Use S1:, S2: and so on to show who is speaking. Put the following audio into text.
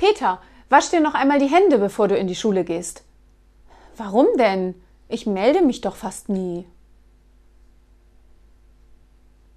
S1: Peter, wasch dir noch einmal die Hände, bevor du in die Schule gehst. Warum denn? Ich melde mich doch fast nie.